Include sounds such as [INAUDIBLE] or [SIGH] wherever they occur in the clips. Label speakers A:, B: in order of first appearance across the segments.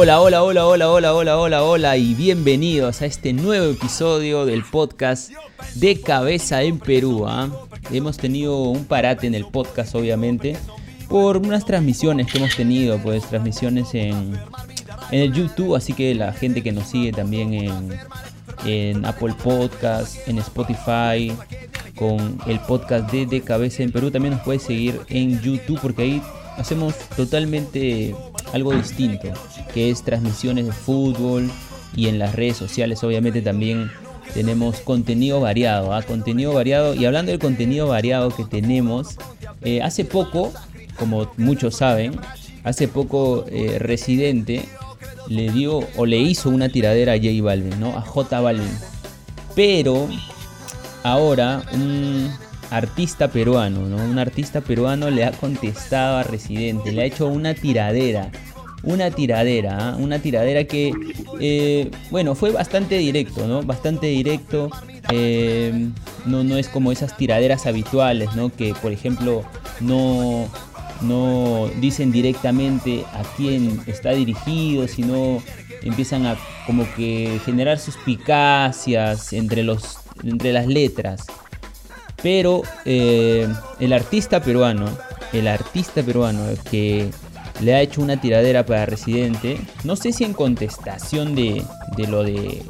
A: Hola, hola, hola, hola, hola, hola, hola, hola y bienvenidos a este nuevo episodio del podcast de Cabeza en Perú. ¿ah? Hemos tenido un parate en el podcast, obviamente, por unas transmisiones que hemos tenido, pues transmisiones en, en el YouTube, así que la gente que nos sigue también en, en Apple Podcast, en Spotify, con el podcast de De Cabeza en Perú, también nos puede seguir en YouTube porque ahí hacemos totalmente algo distinto, que es transmisiones de fútbol y en las redes sociales obviamente también tenemos contenido variado, ¿ah? contenido variado y hablando del contenido variado que tenemos, eh, hace poco, como muchos saben, hace poco eh, Residente le dio o le hizo una tiradera a J Balvin, ¿no? A J Balvin. Pero ahora un artista peruano, ¿no? Un artista peruano le ha contestado a Residente, le ha hecho una tiradera. Una tiradera, ¿ah? una tiradera que, eh, bueno, fue bastante directo, ¿no? Bastante directo. Eh, no, no es como esas tiraderas habituales, ¿no? Que, por ejemplo, no, no dicen directamente a quién está dirigido, sino empiezan a como que generar suspicacias entre, los, entre las letras. Pero eh, el artista peruano, el artista peruano que le ha hecho una tiradera para Residente, no sé si en contestación de, lo de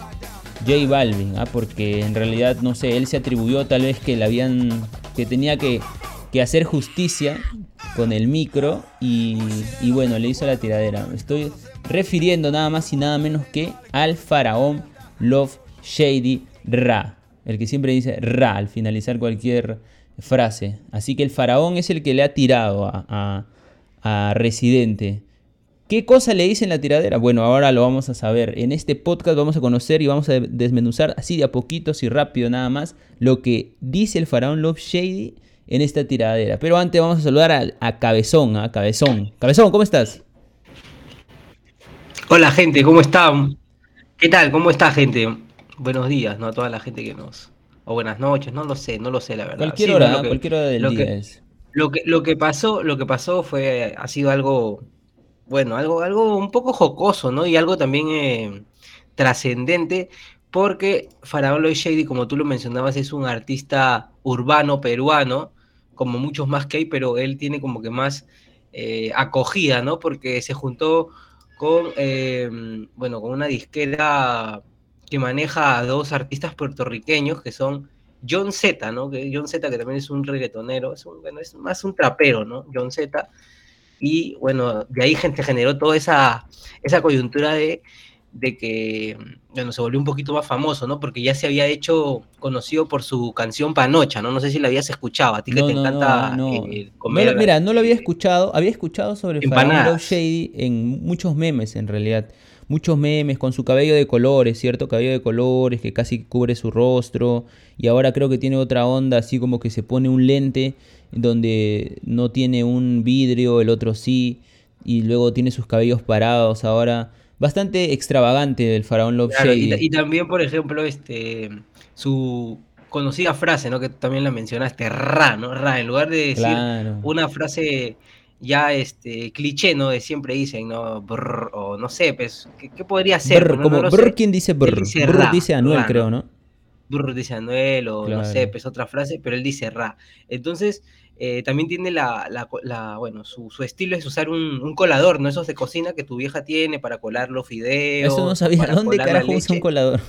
A: J Balvin, ¿ah? porque en realidad no sé, él se atribuyó tal vez que le habían, que tenía que, hacer justicia con el micro y, y bueno, le hizo la tiradera. Estoy refiriendo nada más y nada menos que al faraón Love Shady Ra el que siempre dice ra al finalizar cualquier frase. Así que el faraón es el que le ha tirado a, Residente. ¿Qué cosa le dice en la tiradera? Bueno, ahora lo vamos a saber. En este podcast vamos a conocer y vamos a desmenuzar así de a poquitos y rápido nada más lo que dice el faraón Love Shady en esta tiradera. Pero antes vamos a saludar a, a Cabezón, a Cabezón. Cabezón, ¿cómo estás?
B: Hola gente, ¿cómo están? ¿Qué tal? ¿Cómo está gente? Buenos días, ¿no? A toda la gente que nos... O buenas noches, no lo sé, no lo sé la verdad.
A: Cualquier hora, cualquier hora del día es.
B: Lo que, lo que pasó, lo que pasó fue, ha sido algo, bueno, algo, algo un poco jocoso, ¿no? Y algo también eh, trascendente, porque Faraón Lloyd Shady, como tú lo mencionabas, es un artista urbano peruano, como muchos más que hay, pero él tiene como que más eh, acogida, ¿no? Porque se juntó con, eh, bueno, con una disquera que maneja a dos artistas puertorriqueños que son John Z, ¿no? Que John Z, que también es un reggaetonero, es, bueno, es más un trapero, ¿no? John Z. Y bueno, de ahí gente generó toda esa, esa coyuntura de, de que, bueno, se volvió un poquito más famoso, ¿no? Porque ya se había hecho conocido por su canción Panocha, ¿no? No sé si la habías escuchado, a ti que te encanta
A: eh, comer. mira, no lo había escuchado, había escuchado sobre Fernando Shady en muchos memes en realidad muchos memes con su cabello de colores, ¿cierto? Cabello de colores que casi cubre su rostro. Y ahora creo que tiene otra onda, así como que se pone un lente donde no tiene un vidrio, el otro sí. Y luego tiene sus cabellos parados. Ahora, bastante extravagante el faraón Love
B: Y, también, por ejemplo, este su conocida frase, ¿no? Que también la mencionaste, ra, ¿no? Ra, en lugar de decir una frase ya este cliché, ¿no? De siempre dicen, ¿no? Brr, o no sé, pues, ¿qué, podría ser?
A: Brr, como, brr, ¿quién dice brr? Dice brr dice Anuel, creo, ¿no?
B: Brr dice Anuel, o no sé, pues otra frase, pero él dice ra. Entonces, eh, también tiene la, la, bueno, su, su, estilo es usar un, un, colador, ¿no? Esos de cocina que tu vieja tiene para colar los fideos.
A: Eso no sabía, [LAUGHS] ¿dónde carajo usa un colador?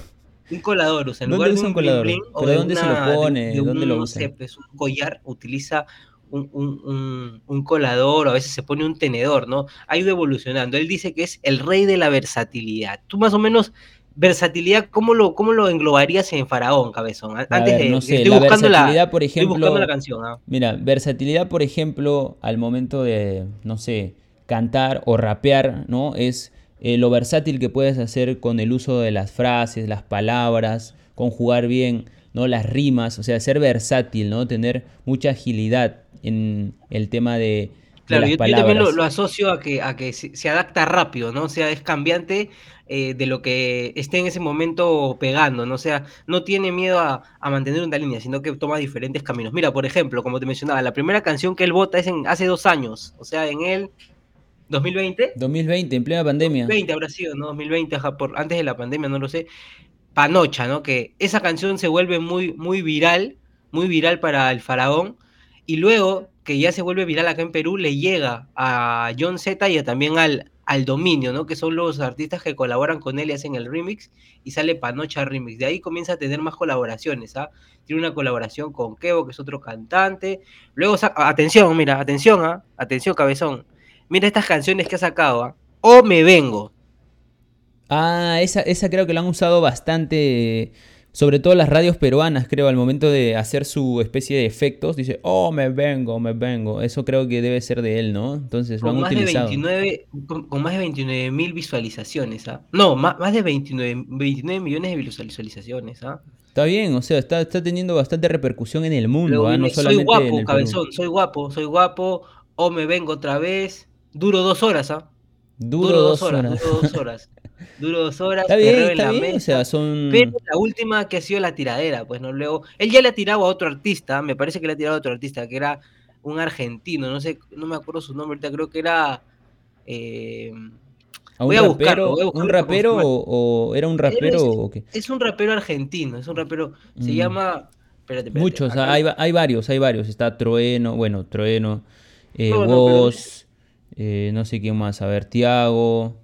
B: Un colador, o sea, en lugar de un, colador?
A: ¿Pero de dónde se lo pone? De, ¿Dónde lo usa?
B: No sé, pues un collar utiliza un, colador, a veces se pone un tenedor, ¿no? Ha ido evolucionando. Él dice que es el rey de la versatilidad. Tú más o menos, versatilidad, ¿cómo lo, cómo lo englobarías en Faraón, Cabezón?
A: Antes de, no sé, estoy la buscando versatilidad, por ejemplo, la canción. ¿ah? Mira, versatilidad, por ejemplo, al momento de, no sé, cantar o rapear, ¿no? Es eh, lo versátil que puedes hacer con el uso de las frases, las palabras, conjugar bien, ¿no? Las rimas, o sea, ser versátil, ¿no? Tener mucha agilidad en el tema de,
B: claro, yo, también lo, asocio a que, a que se, adapta rápido, ¿no? O sea, es cambiante eh, de lo que esté en ese momento pegando, ¿no? O sea, no tiene miedo a, mantener una línea, sino que toma diferentes caminos. Mira, por ejemplo, como te mencionaba, la primera canción que él vota es en hace dos años, o sea, en él 2020.
A: 2020, en plena pandemia.
B: 2020 habrá sido, ¿no? 2020, por, antes de la pandemia, no lo sé. Panocha, ¿no? Que esa canción se vuelve muy, muy viral, muy viral para el faraón. Y luego, que ya se vuelve viral acá en Perú, le llega a John Z y también al, al Dominio, ¿no? Que son los artistas que colaboran con él y hacen el remix y sale Panocha Remix. De ahí comienza a tener más colaboraciones, ¿ah? Tiene una colaboración con Kevo, que es otro cantante. Luego, atención, mira, atención, ¿ah? Atención, cabezón. Mira estas canciones que ha sacado, ¿ah? O Me Vengo.
A: Ah, esa, esa creo que la han usado bastante sobre todo las radios peruanas, creo, al momento de hacer su especie de efectos, dice, oh, me vengo, me vengo. Eso creo que debe ser de él, ¿no? Entonces lo han más utilizado.
B: De 29, con, más de 29 mil visualizaciones, ¿ah? No, más, más de 29, 29, millones de visualizaciones, ¿ah?
A: Está bien, o sea, está, está teniendo bastante repercusión en el mundo, ¿ah?
B: No soy guapo, cabezón, soy guapo, soy guapo, o me vengo otra vez. Duro dos horas, ¿ah?
A: Duro, dos, horas,
B: Duro dos horas. [LAUGHS] Duro dos horas.
A: Está bien, está bien. O sea, son...
B: Pero la última que ha sido la tiradera, pues no luego. Él ya le ha tirado a otro artista, me parece que le ha tirado a otro artista, que era un argentino, no sé, no me acuerdo su nombre, ahorita creo que era. Eh...
A: voy, a buscarlo, ¿Un rapero o, era un rapero
B: es,
A: o qué?
B: Es un rapero argentino, es un rapero. Se mm. llama. Espérate, espérate,
A: Muchos, hay, hay, varios, hay varios. Está Trueno, bueno, Trueno, eh, Voz, eh, no sé quién más, a ver, Tiago.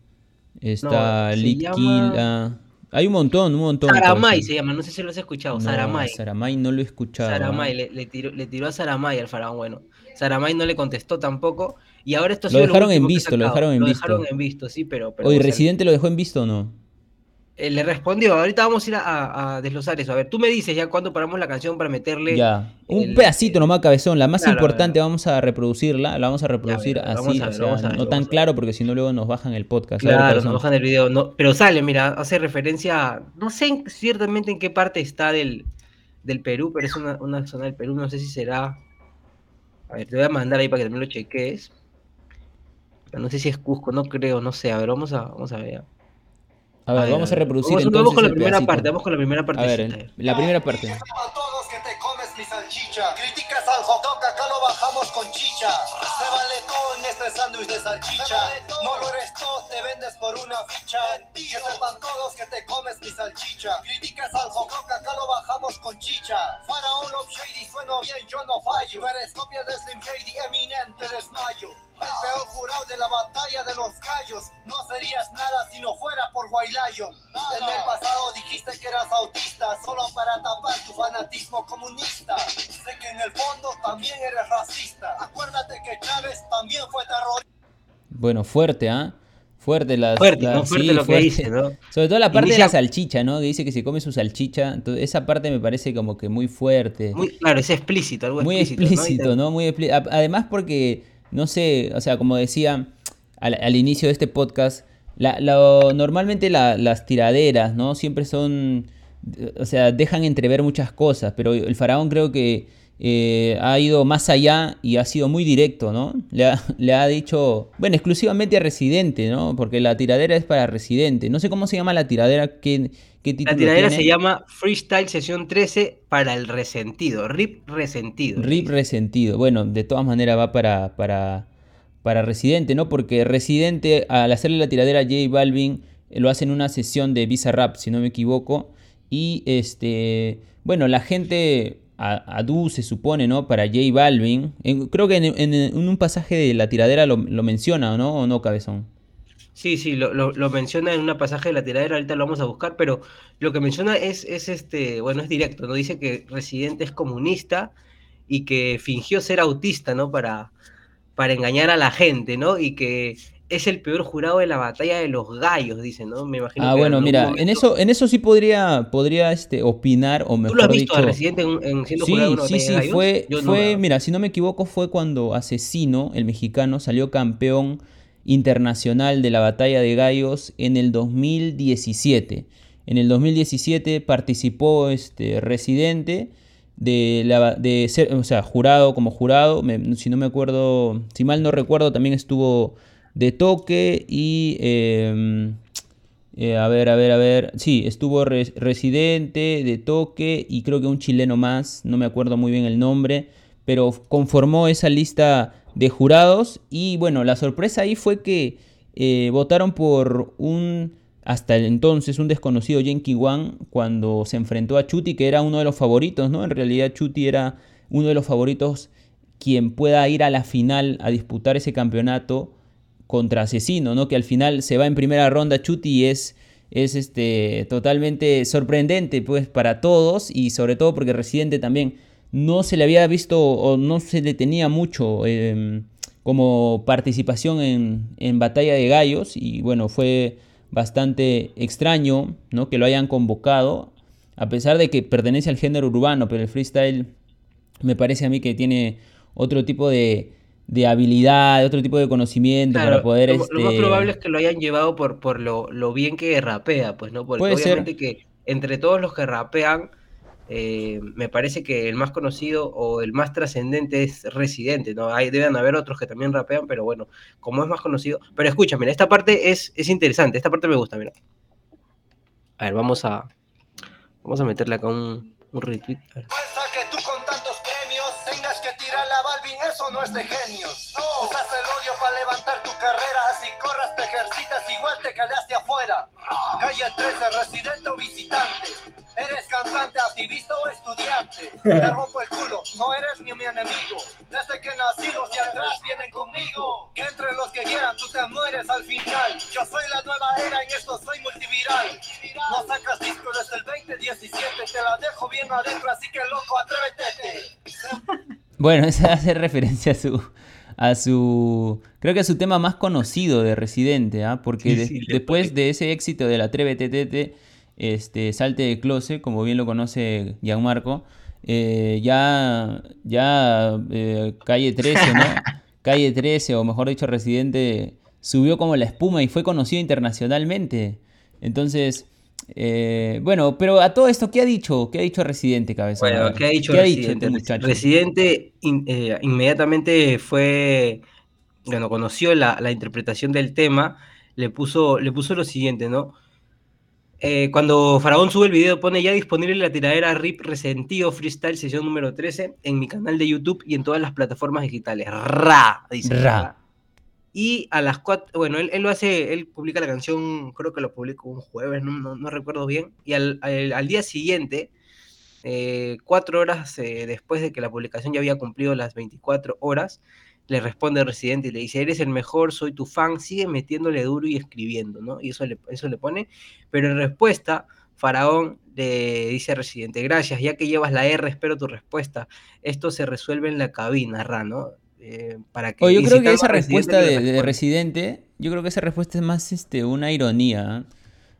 A: Está no, Hay un montón, un montón.
B: Saramay se llama, no sé si lo has escuchado. Saramay.
A: Saramay no lo he escuchado.
B: Saramay, le, tiró, a Saramay al faraón, bueno. Saramay no le contestó tampoco. Y ahora esto
A: lo dejaron en visto, lo dejaron en visto. Lo
B: dejaron en visto, sí, pero.
A: pero Oye, ¿Residente lo dejó en visto o no?
B: Eh, le respondió, ahorita vamos a ir a, desglosar eso. A ver, tú me dices ya cuándo paramos la canción para meterle.
A: Ya, un pedacito nomás, cabezón. La más importante, vamos a reproducirla. La vamos a reproducir así, no tan claro, porque si no, luego nos bajan el podcast.
B: Claro, nos bajan el video. No, pero sale, mira, hace referencia. No sé ciertamente en qué parte está del, del Perú, pero es una, una, zona del Perú. No sé si será. A ver, te voy a mandar ahí para que también lo cheques. no sé si es Cusco, no creo, no sé. A ver, vamos a, vamos a ver.
A: A ver, vamos a reproducir
B: vamos,
A: entonces.
B: Vamos con la primera parte, vamos con la primera parte.
A: A ver, la primera parte.
C: todos que te comes mi salchicha. Criticas al hot dog, acá lo bajamos con chicha. Se vale todo en este sándwich de salchicha. No lo eres todo, te vendes por una ficha. Que sepan todos que te comes mi salchicha. Criticas al hot dog, acá lo bajamos con chicha. Faraón Love Shady, sueno bien, yo no fallo. Eres copia de Slim Shady, eminente desmayo. El peor jurado de la batalla de los gallos. No serías nada si no fuera por Guaylayo. En el pasado dijiste que eras autista, solo para tapar tu fanatismo comunista. Sé que en el fondo también eres racista. Acuérdate que Chávez también fue terrorista.
A: Bueno, fuerte, ¿ah? Fuerte, las,
B: fuerte, fuerte lo que dice, ¿no? [LAUGHS]
A: Sobre todo la parte de la salchicha, ¿no? Que dice que se come su salchicha. Entonces, esa parte me parece como que muy fuerte.
B: Muy, claro, es explícito, algo
A: muy explícito. ¿no? Muy explícito. Además porque no sé, o sea, como decía al, inicio de este podcast, normalmente las tiraderas, ¿no? Siempre son, o sea, dejan entrever muchas cosas, pero el faraón creo que eh, ha ido más allá y ha sido muy directo, ¿no? Le ha, [LAUGHS] le ha, dicho, bueno, exclusivamente a Residente, ¿no? Porque la tiradera es para Residente. No sé cómo se llama la tiradera, qué, qué título
B: La tiradera se llama Freestyle Sesión 13 para el resentido, RIP resentido.
A: RIP resentido. Bueno, de todas maneras va para, para, para Residente, ¿no? Porque Residente, al hacerle la tiradera a J Balvin, eh, lo hace en una sesión de Visa Rap, si no me equivoco. Y este, bueno, la gente a, Du se supone, ¿no? Para J Balvin. creo que en, un pasaje de la tiradera lo, menciona, ¿no? ¿O no, Cabezón?
B: Sí, sí, lo, menciona en un pasaje de la tiradera, ahorita lo vamos a buscar, pero lo que menciona es, es este, bueno, es directo, ¿no? Dice que Residente es comunista y que fingió ser autista, ¿no? Para, para engañar a la gente, ¿no? Y que es el peor jurado de la batalla de los gallos, dicen, ¿no?
A: Me imagino. Ah, bueno, mira, en eso, en eso sí podría, podría este, opinar o mejor
B: ¿Tú lo has
A: visto
B: dicho, Residente en, siendo
A: sí,
B: jurado
A: Sí, sí, sí, fue, fue mira, si no me equivoco, fue cuando Asesino, el mexicano, salió campeón internacional de la batalla de gallos en el 2017. En el 2017 participó este Residente de, la, de ser, o sea, jurado como jurado, si no me acuerdo, si mal no recuerdo, también estuvo de toque y... Em, eh, a ver, a ver, a ver. Sí, estuvo residente de toque y creo que un chileno más, no me acuerdo muy bien el nombre, pero conformó esa lista de jurados. Y bueno, la sorpresa ahí fue que eh, votaron por un, hasta entonces, un desconocido Yankee Wan cuando se enfrentó a Chuti, que era uno de los favoritos, ¿no? En realidad Chuti era uno de los favoritos quien pueda ir a la final a disputar ese campeonato contra Asesino, ¿no? Que al final se va en primera ronda Chuti y es, es este, totalmente sorprendente pues para todos y sobre todo porque Residente también no se le había visto o no se le tenía mucho em, como participación en, en, Batalla de Gallos y bueno, fue bastante extraño ¿no? que lo hayan convocado, a pesar de que pertenece al género urbano, pero el freestyle me parece a mí que tiene otro tipo de, de habilidad, otro tipo de conocimiento para poder...
B: Lo, lo, más este probable es que lo hayan llevado por, por lo, lo bien que rapea, pues, ¿no? Porque obviamente que entre todos los que rapean, eh, me parece que el más conocido o el más trascendente es Residente, ¿no? Hay, deben haber otros que también rapean, pero bueno, como es más conocido... Pero escucha, mira, esta parte es, es interesante, esta parte me gusta, mira. A ver, vamos a... Vamos a meterle acá un, un retweet. A ver.
C: No es de genios. Usas el odio para levantar tu carrera. Si corras, te ejercitas, igual te quedaste afuera. Calle 13, residente o visitante. Eres cantante, activista o estudiante. Te rompo el culo, no eres ni mi enemigo. Desde que nací, los de atrás vienen conmigo. Que entre los que quieran, tú te mueres al final. Yo soy la nueva era, en esto soy multiviral. No sacas disco desde el 2017. Te la dejo bien adentro, así que loco, atrévete.
A: Bueno, [LAUGHS] esa hace referencia a su, a su, creo que a su tema más conocido de Residente, ¿ah? porque de, después de ese éxito de la TTT, este, Salte de Close, como bien lo conoce Gianmarco, eh, ya, ya eh, Calle 13, ¿no? [LAUGHS] Calle 13, o mejor dicho, Residente, subió como la espuma y fue conocido internacionalmente. Entonces, eh, bueno, pero a todo esto, ¿qué ha dicho? ¿Qué ha dicho Residente, cabeza?
B: Bueno, ¿qué ha dicho Residente? Este Residente eh, inmediatamente fue, bueno, conoció la, la, interpretación del tema, le puso, le puso lo siguiente, ¿no? Eh, cuando Faraón sube el video, pone ya disponible la tiradera RIP Resentido Freestyle, sesión número 13, en mi canal de YouTube y en todas las plataformas digitales. Ra, dice. Ra. Y a las cuatro, bueno, él, él, lo hace, él publica la canción, creo que lo publicó un jueves, no, no, no recuerdo bien. Y al, al, día siguiente, eh, cuatro horas eh, después de que la publicación ya había cumplido las 24 horas, le responde el residente y le dice, eres el mejor, soy tu fan, sigue metiéndole duro y escribiendo, ¿no? Y eso le, eso le pone. Pero en respuesta, Faraón le dice al residente, gracias, ya que llevas la R, espero tu respuesta. Esto se resuelve en la cabina, Ra, ¿no?
A: Eh, para que, oh, yo creo que esa respuesta de, de, Residente, yo creo que esa respuesta es más este, una ironía.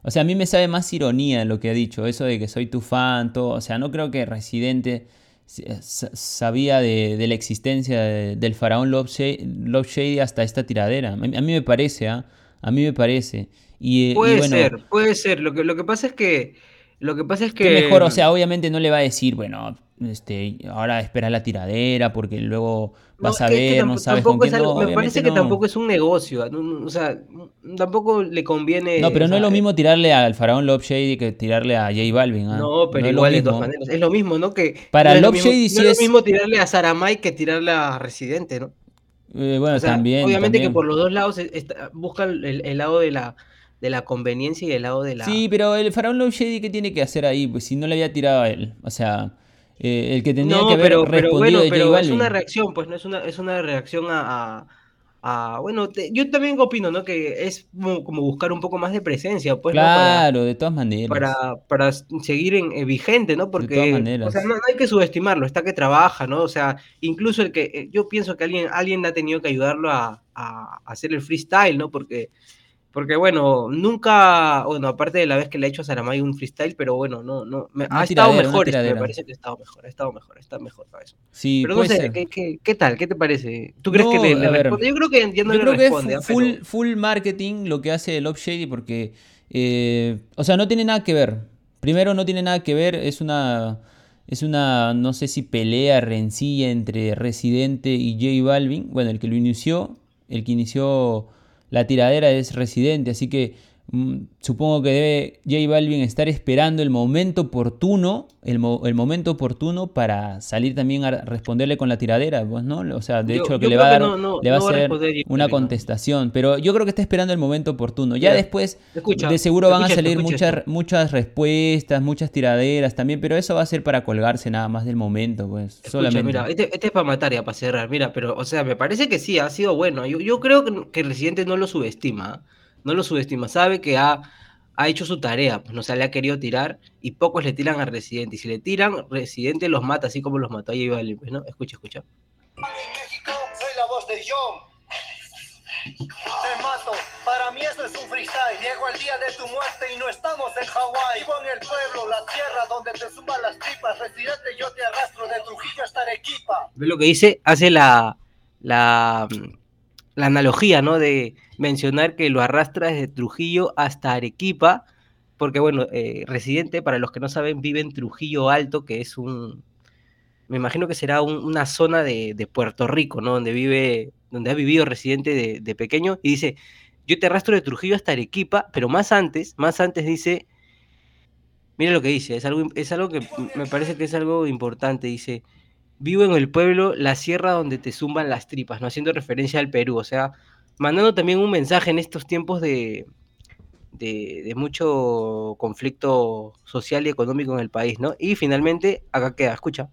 A: O sea, a mí me sabe más ironía lo que ha dicho, eso de que soy tu fan, todo. O sea, no creo que Residente sabía de, de la existencia de, del faraón Love Shady, Love Shady, hasta esta tiradera. A mí, a mí me parece, ¿ah? ¿eh? A mí me parece. Y,
B: puede
A: y bueno,
B: ser, puede ser. Lo que, lo que pasa es que... Lo que pasa es que...
A: que mejor, o sea, obviamente no le va a decir, bueno, este, ahora espera la tiradera porque luego vas no, a ver, que no sabes con quién
B: algo, no, Me parece que no. tampoco es un negocio, o sea, tampoco le conviene...
A: No, pero no
B: sea,
A: es lo mismo tirarle al faraón Love Shady que tirarle a J Balvin. ¿eh?
B: No, pero igual de todas maneras, es lo mismo, ¿no? Que
A: Para
B: no
A: Love
B: mismo,
A: Shady sí
B: no
A: es...
B: es lo mismo tirarle a Saramay que tirarle a Residente, ¿no?
A: Eh, bueno,
B: o sea,
A: también.
B: Obviamente
A: también.
B: que por los dos lados está, buscan el, el lado de la de la conveniencia y el lado de la...
A: Sí, pero el faraón Love Shady, ¿qué tiene que hacer ahí? Pues si no le había tirado a él, o sea... Eh, el que tendría
B: no,
A: que haber
B: pero,
A: respondido
B: pero bueno,
A: de
B: pero es una reacción, pues no es una, es una reacción a, bueno, te, yo también opino, ¿no? Que es como, como, buscar un poco más de presencia, pues.
A: Claro,
B: ¿no? para,
A: de todas maneras.
B: Para, para seguir en, eh, vigente, ¿no? Porque,
A: de todas maneras.
B: o sea, no, no, hay que subestimarlo, está que trabaja, ¿no? O sea, incluso el que, eh, yo pienso que alguien, alguien ha tenido que ayudarlo a, a hacer el freestyle, ¿no? Porque porque bueno, nunca, bueno, aparte de la vez que le he hecho a Saramay un freestyle, pero bueno, no, no, me, ha estado mejor, esto, me parece que ha estado mejor, ha estado mejor, está mejor para eso.
A: Sí,
B: pero no sé, ¿qué, qué, ¿qué, tal? ¿Qué te parece? ¿Tú crees no, que le, le responde? Yo creo que no
A: yo
B: le
A: creo
B: responde.
A: Que es full, pero... full marketing lo que hace Love Shady porque, eh, o sea, no tiene nada que ver. Primero no tiene nada que ver, es una, es una, no sé si pelea, rencilla entre Residente y J Balvin. Bueno, el que lo inició, el que inició la tiradera es Residente, así que supongo que debe J Balvin estar esperando el momento oportuno, el, mo- el momento oportuno para salir también a responderle con la tiradera, pues, ¿no? O sea, de
B: Yo-
A: hecho lo que le va a dar,
B: que no- no-
A: le va
B: no
A: a hacer una contestación, pero yo creo que está esperando el momento oportuno. Ya
B: Mira,
A: después,
B: escucha,
A: de seguro van a
B: esto,
A: salir muchas,
B: esto.
A: muchas respuestas, muchas tiraderas también, pero eso va a ser para colgarse nada más del momento, pues,
B: Escucha,
A: solamente.
B: mira, este, este es para matar ya, para cerrar. Mira, pero, o sea, me parece que sí, ha sido bueno. Yo, yo creo que, que el Residente no lo subestima. No lo subestima. Sabe que ha, ha hecho su tarea. Pues no se le ha querido tirar y pocos le tiran a Residente. Y si le tiran, Residente los mata, así como los mató a J pues, ¿no? Escucha, escucha.
C: En México soy la voz de John. Te mato, para mí esto es un freestyle. Llego el día de tu muerte y no estamos en Hawái. Vivo en el pueblo, la tierra donde te suman las tripas. Residente, yo te arrastro de Trujillo hasta Arequipa.
B: ¿Ves lo que dice? Hace la, la, la analogía, ¿no? De mencionar que lo arrastra desde Trujillo hasta Arequipa, porque, bueno, eh, Residente, para los que no saben, vive en Trujillo Alto, que es un, me imagino que será un- una zona de, de Puerto Rico, ¿no? Donde vive, donde ha vivido Residente de, de pequeño, y dice, yo te arrastro de Trujillo hasta Arequipa, pero más antes, más antes dice, mira lo que dice, es algo, es algo que me parece que es algo importante, dice, vivo en el pueblo, la sierra donde te zumban las tripas, ¿no? Haciendo referencia al Perú, o sea, mandando también un mensaje en estos tiempos de, de, mucho conflicto social y económico en el país, ¿no? Y finalmente, acá queda, escucha.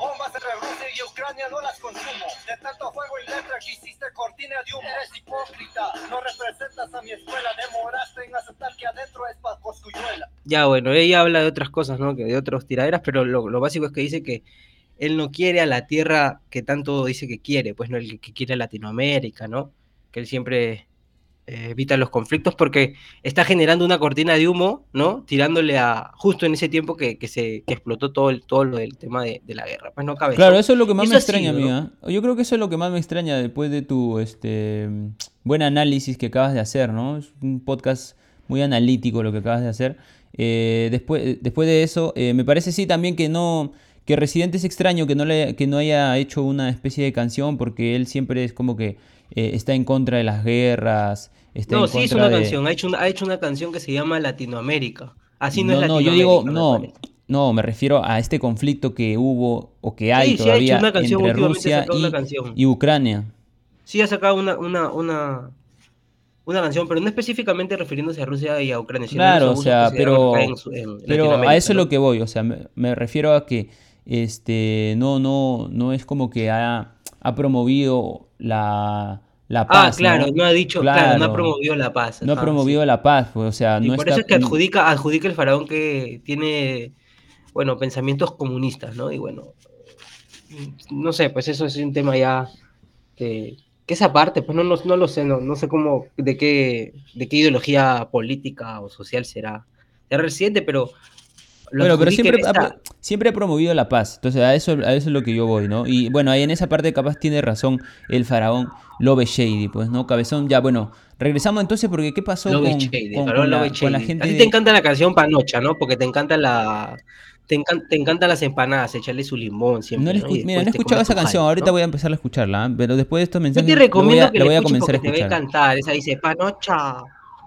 C: Bombas y Ucrania no las consumo. De tanto fuego y letra que hiciste cortina de
B: Ya, bueno, ella habla de otras cosas, ¿no? Que de otros tiraderas, pero lo, lo básico es que dice que él no quiere a la tierra que tanto dice que quiere, pues no el que- quiere a Latinoamérica, ¿no? Que él siempre eh, evita los conflictos porque está generando una cortina de humo, ¿no? Tirándole a justo en ese tiempo que, que se que explotó todo el, todo lo del tema de, de la guerra. Pues no cabe.
A: Claro, eso es lo que más
B: Eso
A: me extraña,
B: sido, ¿no?
A: amiga. Yo creo que eso es lo que más me extraña después de tu este buen análisis que acabas de hacer, ¿no? Es un podcast muy analítico lo que acabas de hacer. Eh, después, después de eso, eh, me parece sí también que no que Residente es extraño que no le que no haya hecho una especie de canción porque él siempre es como que eh, está en contra de las guerras, está
B: No,
A: en
B: sí hizo una
A: de
B: canción, ha hecho una, ha hecho una canción que se llama Latinoamérica. Así no,
A: no,
B: es
A: no,
B: Latinoamérica.
A: yo digo, no,
B: parece.
A: no, me refiero a este conflicto que hubo o que hay
B: Sí, sí ha hecho
A: todavía
B: una canción,
A: entre Rusia
B: una
A: y,
B: canción.
A: y Ucrania.
B: Sí ha sacado una, una, una, una canción, pero no específicamente refiriéndose a Rusia y a Ucrania. sino
A: Claro, o sea,
B: se
A: pero,
B: dan acá en su- en
A: pero a eso es
B: ¿no?
A: lo que voy, o sea, me, me refiero a que este no, no, no es como que ha, ha promovido la, la
B: Ah,
A: paz,
B: claro, no, ha dicho, claro, no ha promovido la paz.
A: No ha promovido
B: sí.
A: la paz, pues, o sea,
B: Y
A: no
B: por
A: está...
B: eso es que adjudica, adjudica el faraón que tiene, bueno, pensamientos comunistas, ¿no? Y bueno, no sé, pues eso es un tema ya que, que esa parte, pues no, no, no lo sé, no, no sé cómo, de qué, de qué ideología política o social será, será residente, pero lo
A: Bueno, pero siempre, ha, siempre ha promovido la paz. Entonces, a eso, a eso es lo que yo voy, ¿no? Y bueno, ahí en esa parte capaz tiene razón el faraón Love Shady, pues, ¿no? Cabezón, ya, bueno, regresamos entonces porque ¿qué pasó
B: Love
A: con,
B: Shady,
A: con- con la,
B: Love
A: con la
B: Shady.
A: gente
B: A ti
A: de-
B: te encanta la canción Panocha, ¿no? Porque te encanta la... Te, encan- te encantan las empanadas, echarle su limón siempre.
A: No escu- mira, no he
B: te
A: escuchado esa canción, ahorita voy a empezar a escucarla, ¿ah? pero después de estos
B: Yo
A: mensajes
B: te
A: lo voy
B: recomiendo
A: a,
B: que la
A: voy a comenzar a
B: porque te va a
A: escuchar.
B: encantar. Esa dice Panocha.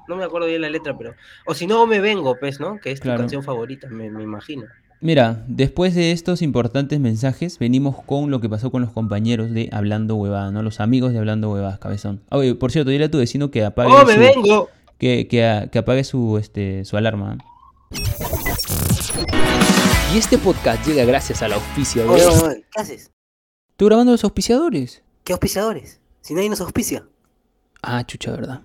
B: No me acuerdo bien la letra, pero. O si no, me vengo, pues, ¿no? Que es tu
A: Claro.
B: canción favorita, me, me imagino.
A: Mira, después de estos importantes mensajes, venimos con lo que pasó con los compañeros de Hablando Huevadas, ¿no? Los amigos de Hablando Huevadas, cabezón. Oye, por cierto, dile a tu vecino que apague
B: ¡Oh, me
A: su,
B: vengo!
A: que, que a- que apague su, este, su alarma. Y este podcast llega gracias al auspicio
D: Oye, oye, oye, ¿qué haces?
A: ¿Tú grabando los auspiciadores?
D: ¿Qué auspiciadores? Si nadie nos auspicia.
A: Ah, chucha, verdad.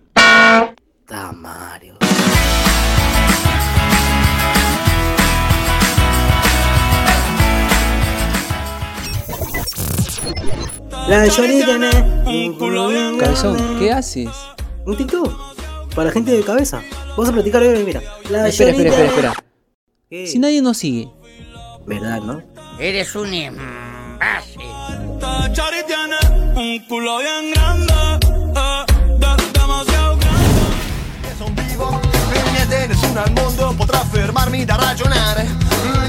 D: Ah, Mario. La Johnny tiene un culo bien
A: Cabezón,
D: grande.
A: ¿qué haces?
D: Un TikTok. Para la gente de cabeza. Vamos a platicar hoy, mira. La
A: Espera,
D: Johnny
A: espera, espera, espera.
D: ¿Qué?
A: Si nadie nos sigue.
D: ¿Verdad, no?
E: Eres un imbécil.
F: Un culo bien grande,
G: Niente, nessuno al mondo potrà fermarmi da ragionare.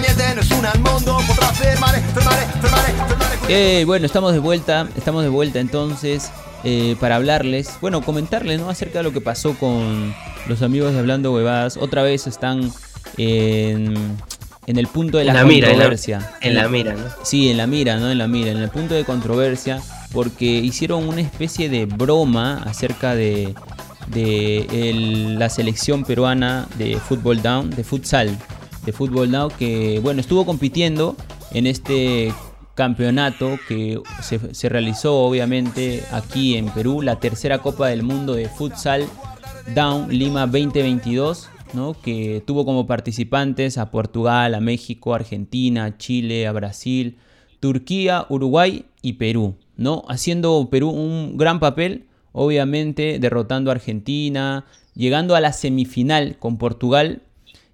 G: Niente, nessuno al mondo potrà fermare, fermare, fermare, fermare.
A: Eh, bueno, estamos de vuelta, estamos de vuelta entonces eh, para hablarles, bueno, comentarles ¿no? acerca de lo que pasó con los amigos de Hablando Huevadas. Otra vez están en, en el punto de la,
B: mira, en la-
A: controversia.
B: En la mira, ¿no?
A: Sí, en la mira, ¿no? En la mira, en el punto de controversia, porque hicieron una especie de broma acerca de, de la selección peruana de fútbol down, de futsal, de fútbol down, que bueno, estuvo compitiendo en este campeonato que se, se realizó obviamente aquí en Perú, la tercera Copa del Mundo de futsal Down Lima 2022, ¿no? que tuvo como participantes a Portugal, a México, Argentina, Chile, a Brasil, Turquía, Uruguay y Perú, ¿no? Haciendo Perú un gran papel, obviamente derrotando a Argentina, llegando a la semifinal con Portugal.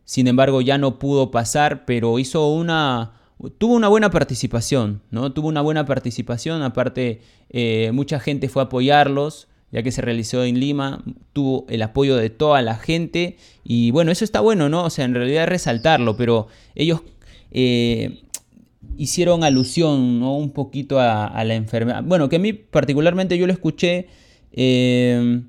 A: Sin embargo, ya no pudo pasar, pero hizo una tuvo una buena participación, ¿no? Tuvo una buena participación, aparte eh, mucha gente fue a apoyarlos, ya que se realizó en Lima, tuvo el apoyo de toda la gente y bueno, eso está bueno, ¿no? O sea, en realidad es resaltarlo, pero ellos eh, hicieron alusión, ¿no? Un poquito a, a la enfermedad. Bueno, que a mí particularmente yo lo escuché, eh,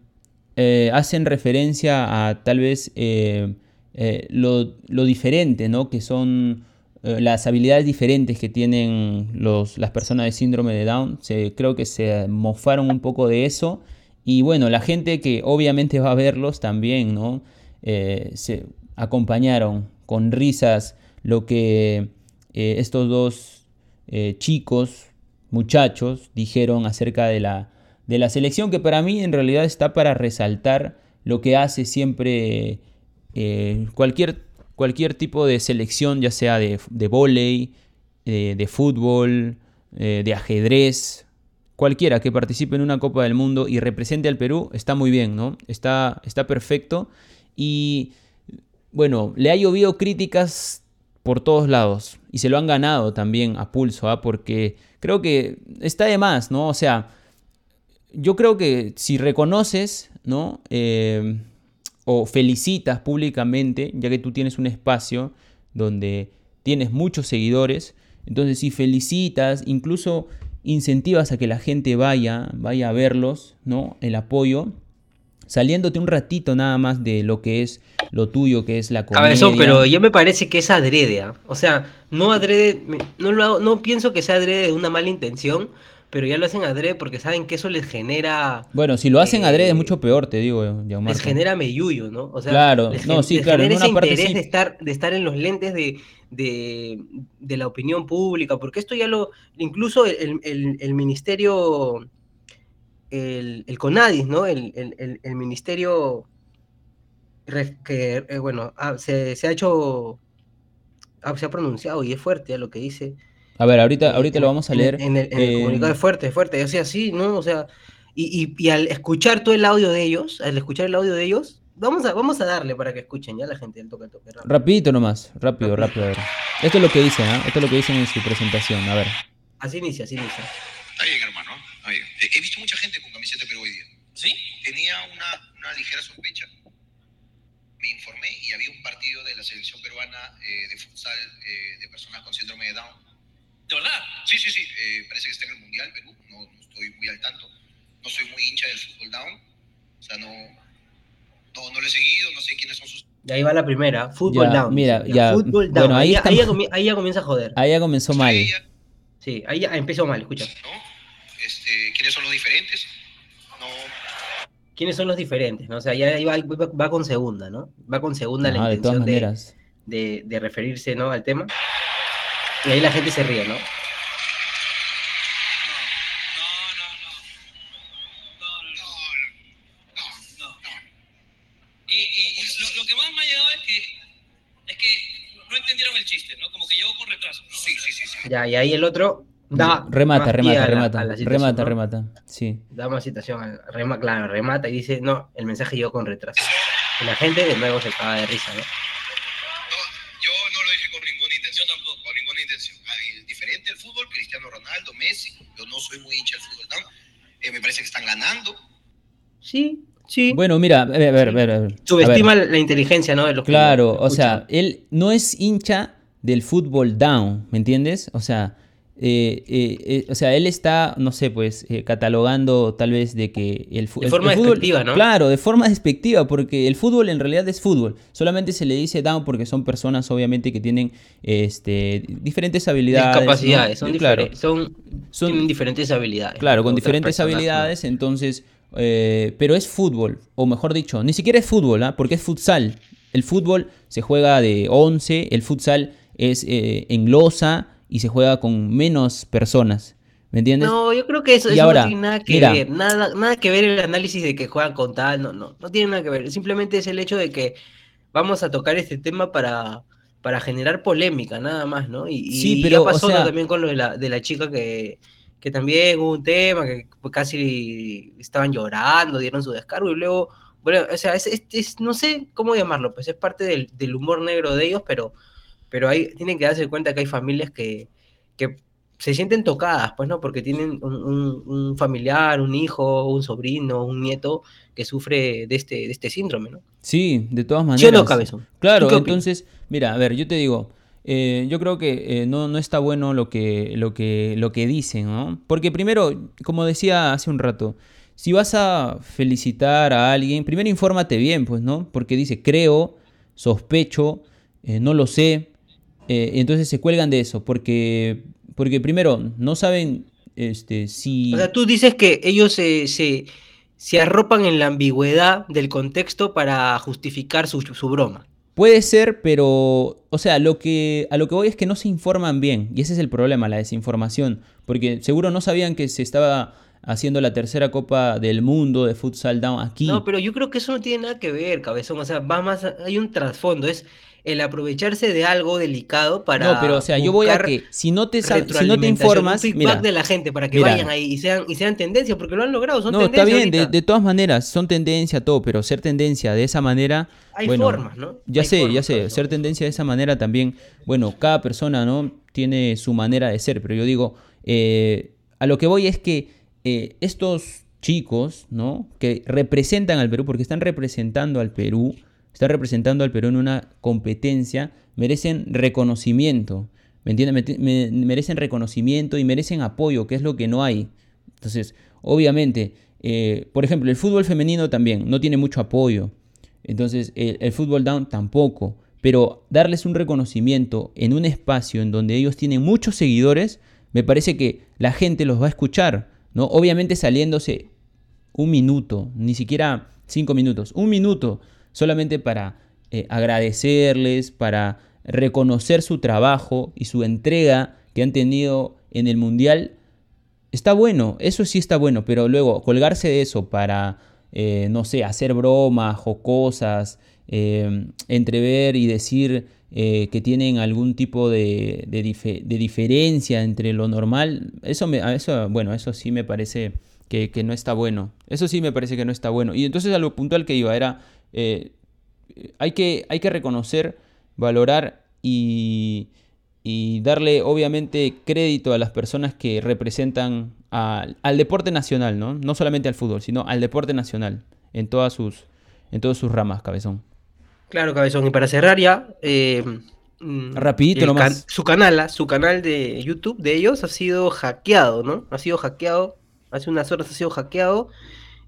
A: eh, hacen referencia a tal vez eh, eh, lo, lo diferente, ¿no? Que son las habilidades diferentes que tienen los, las personas de síndrome de Down. Se, creo que se mofaron un poco de eso. Y bueno, la gente que obviamente va a verlos también, ¿no? Se acompañaron con risas lo que estos dos chicos, muchachos, dijeron acerca de la, de la selección, que para mí en realidad está para resaltar lo que hace siempre eh, cualquier, cualquier tipo de selección, ya sea de, de vóley, eh, de fútbol, eh, de ajedrez, cualquiera que participe en una Copa del Mundo y represente al Perú, está muy bien, ¿no? Está, está perfecto. Y bueno, le ha llovido críticas por todos lados y se lo han ganado también a pulso, ¿ah? porque creo que está de más, ¿no? O sea, yo creo que si reconoces, ¿no? Eh, o felicitas públicamente, ya que tú tienes un espacio donde tienes muchos seguidores, entonces si felicitas, incluso incentivas a que la gente vaya, vaya a verlos, ¿no? El apoyo, saliéndote un ratito nada más de lo que es lo tuyo, que es la comedia.
B: Cabezón, pero yo me parece que es adrede, ¿ah? O sea, no adrede, no, lo hago- no pienso que sea adrede de una mala intención, pero ya lo hacen adrede porque saben que eso les genera,
A: Bueno, si lo hacen
B: eh,
A: adrede es mucho peor, te digo,
B: les
A: Gianmarco.
B: genera meyuyo, ¿no? O sea,
A: Claro,
B: les,
A: no, sí,
B: les
A: claro, en
B: genera
A: una
B: ese
A: parte
B: interés
A: sí.
B: de estar, de estar en los lentes de, de, de la opinión pública, porque esto ya lo, incluso el, el- el ministerio, el, el CONADIS, ¿no? El, el- el- el ministerio que, eh, bueno, ah, se, se ha hecho, ah, se ha pronunciado y es fuerte lo que dice.
A: A ver, ahorita, ahorita
B: en-
A: lo vamos a leer.
B: En, el, en el
A: Eh,
B: comunicado es fuerte, es fuerte. O sea, sí, ¿no? O sea, y, y- y al escuchar todo el audio de ellos, al escuchar el audio de ellos, vamos a, vamos a darle para que escuchen ya la gente del toque toque. rápido.
A: Rapidito nomás, rápido, rápido. a ver. Esto es lo que dicen, ¿ah? Esto es lo que dicen en su presentación, a ver.
B: Así inicia, así inicia.
H: Está bien, hermano. Está bien. Eh, He visto mucha gente con camiseta Perú hoy día. ¿Sí? Tenía una, una ligera sospecha. Me informé y había un partido de la selección peruana eh, de futsal eh, de personas con síndrome de Down. ¿De verdad? Sí, sí, sí. Eh, parece que está en el Mundial Perú. No, no estoy muy al tanto. No soy muy hincha del fútbol Down. O sea, no, no, no lo he seguido. No sé quiénes son sus...
B: Y ahí va la primera, fútbol
A: Ya,
B: down.
A: mira, ya,
B: Fútbol
A: bueno,
B: down.
A: ahí
B: Ahí, ya- ahí ya comi- ahí ya comienza a joder.
A: Ahí ya comenzó mal.
B: Sí, ahí ya empezó mal, escucha.
H: Este, ¿Quiénes son los diferentes? No,
B: ¿Quiénes son los diferentes? ¿no? O sea, ya ahí va, va- va con segunda, ¿no? Va con segunda la
A: de todas
B: intención de, de, de referirse ¿no? al tema. Y ahí la gente se ríe, ¿no?
I: Y, y lo, que más me ha llegado es que, es que no entendieron el chiste, ¿no? Como que llegó con retraso, ¿no? Sí, sí, sí.
B: Ya, y ahí el otro da.
A: remata, remata, remata. remata,
B: ¿no?
A: remata. Sí.
B: Da más citación, claro, remata y dice, no, el mensaje llegó con retraso. Y la gente de nuevo se caga de risa, ¿no?
H: Yo no lo dije con ninguna intención tampoco, con ninguna intención. Ay, diferente el fútbol, Cristiano Ronaldo, Messi. Yo no soy muy hincha del fútbol, ¿no? Eh, me parece que están ganando.
B: Sí, Sí.
A: Bueno, mira, a ver, a ver, a ver.
B: Subestima
A: A ver.
B: la inteligencia, ¿no? De los que
A: Claro, o sea, él no es hincha del fútbol down, ¿me entiendes? O sea, eh, eh, eh, o sea, él está, no sé, pues, catalogando tal vez de que el, fu-
B: De
A: el-
B: forma
A: el fútbol-
B: despectiva, ¿no?
A: Claro, de forma despectiva, porque el fútbol en realidad es fútbol. Solamente se le dice down porque son personas, obviamente, que tienen este, diferentes habilidades. ¿no?
B: Discapacidades, son,
A: claro,
B: son,
A: Son-
B: tienen diferentes habilidades.
A: Claro, con diferentes
B: personas, ¿no?
A: habilidades, entonces, pero es fútbol, o mejor dicho, ni siquiera es fútbol, ¿ah? porque es futsal. El fútbol se juega de 11, el futsal es en losa y se juega con menos personas, ¿me entiendes?
B: No, yo creo que eso,
A: Y
B: eso
A: ahora,
B: no tiene nada que
A: mira.
B: ver. Nada, nada que ver el análisis de que juegan con tal, no, no, no tiene nada que ver. Simplemente es el hecho de que vamos a tocar este tema para, para generar polémica, nada más, ¿no? Y, y
A: Sí,
B: ya
A: pero, o
B: pasó ¿no?
A: sea-
B: también con lo de la, de la chica que, que también hubo un tema, que casi estaban llorando, dieron su descargo y luego, bueno, o sea, es, es- es- no sé cómo llamarlo, pues es parte del, del humor negro de ellos, pero, pero hay, tienen que darse cuenta que hay familias que, que se sienten tocadas, pues, ¿no? Porque tienen un, un- un familiar, un hijo, un sobrino, un nieto que sufre de este, de este síndrome, ¿no?
A: Sí, de todas maneras.
B: ¿Sí o no, Cabezón?
A: Claro, entonces, mira, a ver, yo te digo, eh, yo creo que eh, no, no está bueno lo que, lo, que, lo que dicen, ¿no? Porque primero, como decía hace un rato, si vas a felicitar a alguien, primero infórmate bien, pues, ¿no? Porque dice, creo, sospecho, eh, no lo sé, eh, entonces se cuelgan de eso, porque, porque primero, no saben este, si...
B: O sea, tú dices que ellos se, se, se arropan en la ambigüedad del contexto para justificar su, su broma.
A: Puede ser, pero, o sea, lo que, a lo que voy es que no se informan bien, y ese es el problema, la desinformación, porque seguro no sabían que se estaba haciendo la tercera Copa del Mundo de Futsal Down aquí.
B: No, pero yo creo que eso no tiene nada que ver, cabezón. O sea, va más, hay un trasfondo, es el aprovecharse de algo delicado para.
A: no, pero o sea, yo voy a que si no te, si no te informas,
B: un
A: mira,
B: de la gente para que
A: mira.
B: vayan ahí y sean, y sean tendencia, porque lo han logrado, son
A: no, está bien, de, todas maneras, son tendencia todo, pero ser tendencia de esa manera,
B: Hay
A: bueno,
B: formas, ¿no?
A: Ya
B: Hay
A: sé, ya sé, ser tendencia de esa manera también, bueno, cada persona, ¿no? Tiene su manera de ser, pero yo digo, eh, a lo que voy es que eh, estos chicos, ¿no? Que representan al Perú, porque están representando al Perú, están representando al Perú en una competencia, merecen reconocimiento, ¿me entiendes? Merecen reconocimiento y merecen apoyo, que es lo que no hay. Entonces, obviamente, eh, por ejemplo, el fútbol femenino también no tiene mucho apoyo. Entonces, el, el fútbol down tampoco. Pero darles un reconocimiento en un espacio en donde ellos tienen muchos seguidores, me parece que la gente los va a escuchar, ¿no? Obviamente saliéndose un minuto, ni siquiera cinco minutos, un minuto solamente para eh, agradecerles, para reconocer su trabajo y su entrega que han tenido en el Mundial. Está bueno, eso sí está bueno, pero luego colgarse de eso para, eh, no sé, hacer bromas, jocosas, eh, entrever y decir eh, que tienen algún tipo de, de dife- de diferencia entre lo normal, eso, me, eso, bueno, eso sí me parece que, que no está bueno. Eso sí me parece que no está bueno. Y entonces a lo puntual que iba era, eh, hay, que, hay que reconocer, valorar y, y darle obviamente crédito a las personas que representan al- al deporte nacional, ¿no? No solamente al fútbol, sino al deporte nacional en todas sus, en todas sus ramas, cabezón.
B: Claro, cabezón. Y para cerrar ya. eh, mm,
A: Rapidito nomás.
B: can- su canal, ah, su canal de YouTube de ellos ha sido hackeado, ¿no? Ha sido hackeado. Hace unas horas ha sido hackeado.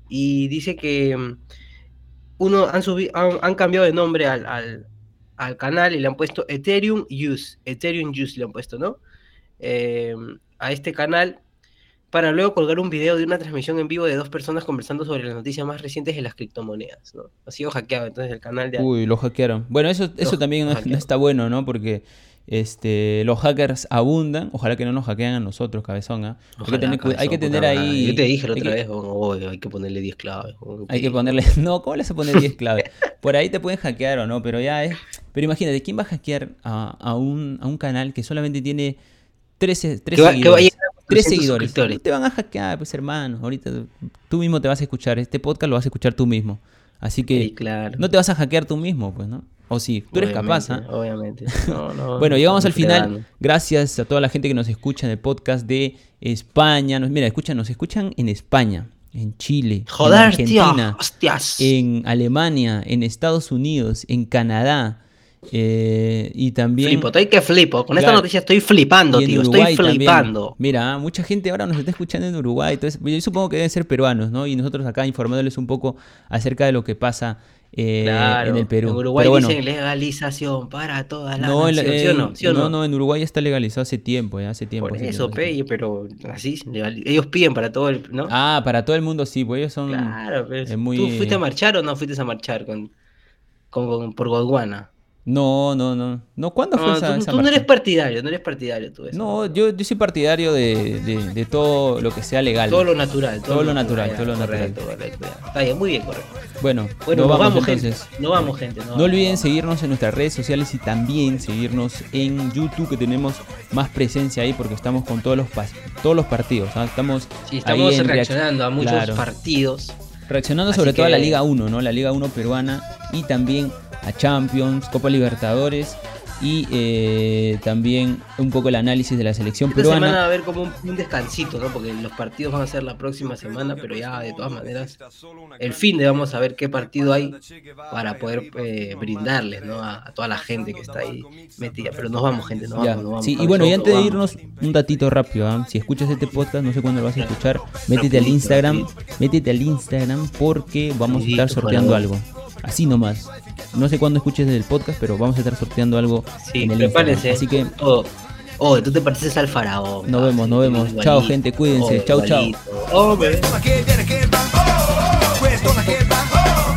B: Y dice que mm, uno han, subi- han, han cambiado de nombre al, al, al canal y le han puesto Ethereum Use. Ethereum Use le han puesto, ¿no? Eh, a este canal para luego colgar un video de una transmisión en vivo de dos personas conversando sobre las noticias más recientes de las criptomonedas, ¿no? Ha sido hackeado entonces el canal de...
A: Uy, lo hackearon. Bueno, eso, eso
B: Lo
A: también no, está bueno, ¿no? Porque este, los hackers abundan. Ojalá que no nos hackeen a nosotros, cabezón. ¿ah? Hay que tener, hay que ahí.
B: Yo te dije la otra
A: que-
B: vez, oh, hay que ponerle 10 claves. oh,
A: Hay que ponerle. [LAUGHS] No, ¿cómo le vas a poner 10 claves? Por ahí te pueden hackear o no, pero ya es. Pero imagínate, ¿quién va a hackear a, a un, a un canal que solamente tiene 13, 13
B: Que va- que va a
A: seguidores?
B: llegar a
A: 3
B: 400
A: seguidores. No te van a hackear, pues hermano. Ahorita tú mismo te vas a escuchar. Este podcast lo vas a escuchar tú mismo. Así que
B: Sí, claro.
A: no te vas a hackear tú mismo, pues, ¿no? O sí, tú eres capaz, ¿ah?
B: Obviamente, obviamente. [LAUGHS] No, no,
A: Bueno,
B: no
A: llegamos al final. Gracias a toda la gente que nos escucha en el podcast de España. Nos, mira, escuchan, nos escuchan en España. en Chile,
B: Joder,
A: en
B: tío,
A: Argentina,
B: hostias.
A: en Alemania, en Estados Unidos, en Canadá. eh, y también
B: Flipo, estoy que flipo. Con esta noticia estoy flipando, tío.
A: Uruguay
B: estoy
A: también.
B: flipando.
A: Mira, mucha gente ahora nos está escuchando en Uruguay. Entonces, yo supongo que deben ser peruanos, ¿no? Y nosotros acá informándoles un poco acerca de lo que pasa eh,
B: Claro,
A: en el Perú.
B: En Uruguay
A: Pero bueno,
B: dicen legalización para todas las
A: no,
B: naciones. ¿Sí o
A: eh,
B: no? ¿Sí o no?
A: no, en Uruguay está legalizado hace tiempo, ya, hace tiempo.
B: Por
A: hace
B: eso,
A: tiempo,
B: pe, pero así, ellos piden para todo el, ¿no?
A: Ah, para todo el mundo sí, pues ellos son.
B: claro, pues.
A: es muy-
B: ¿Tú fuiste a marchar o no fuiste a marchar con, con, con- por Gondwana?
A: No, no, no. No, ¿cuándo fue
B: No,
A: esa,
B: tú,
A: esa
B: tú no eres partidario, no eres partidario tú. eso.
A: No, yo, yo soy partidario de, de- de todo lo que sea legal.
B: Todo lo natural.
A: Todo lo natural, todo lo
B: correcto, correcto, ya. Está bien, muy bien, correcto.
A: Bueno,
B: Bueno,
A: nos
B: nos
A: vamos,
B: vamos,
A: entonces.
B: gente. No vamos, gente.
A: No olviden seguirnos en nuestras redes sociales y también seguirnos en YouTube que tenemos más presencia ahí porque estamos con todos los todos los partidos. ¿ah? Estamos,
B: Sí, estamos reaccionando a muchos
A: Claro.
B: partidos.
A: Reaccionando
B: Así
A: sobre todo a la Liga 1, ¿no? La Liga 1 peruana y también a Champions, Copa Libertadores y eh, también un poco el análisis de la selección
B: Esta semana va
A: peruana.
B: a haber como un, un descansito, ¿no? Porque los partidos van a ser la próxima semana, pero ya de todas maneras, el fin de vamos a ver qué partido hay para poder eh, brindarles, ¿no? A, a toda la gente que está ahí metida. Pero nos vamos, gente, nos
A: Ya.
B: vamos, nos vamos.
A: Sí, y bueno, y antes de
B: vamos.
A: irnos, un datito rápido. ¿ah? Si escuchas este podcast, no sé cuándo lo vas a escuchar, métete al Instagram,
B: rapidito.
A: métete al Instagram porque vamos a estar sorteando algo. Así nomás. No sé cuándo escuches el podcast, pero vamos a estar sorteando algo
B: Sí,
A: en el
B: prepárense.
A: Así que
B: Oh, oh, tú te pareces al faraón.
A: Nos vemos, nos vemos.
B: Igualito.
A: Chao, gente, cuídense.
B: Oh,
A: Chao, chao.
B: igualito. Oh,
G: va, oh, va, oh,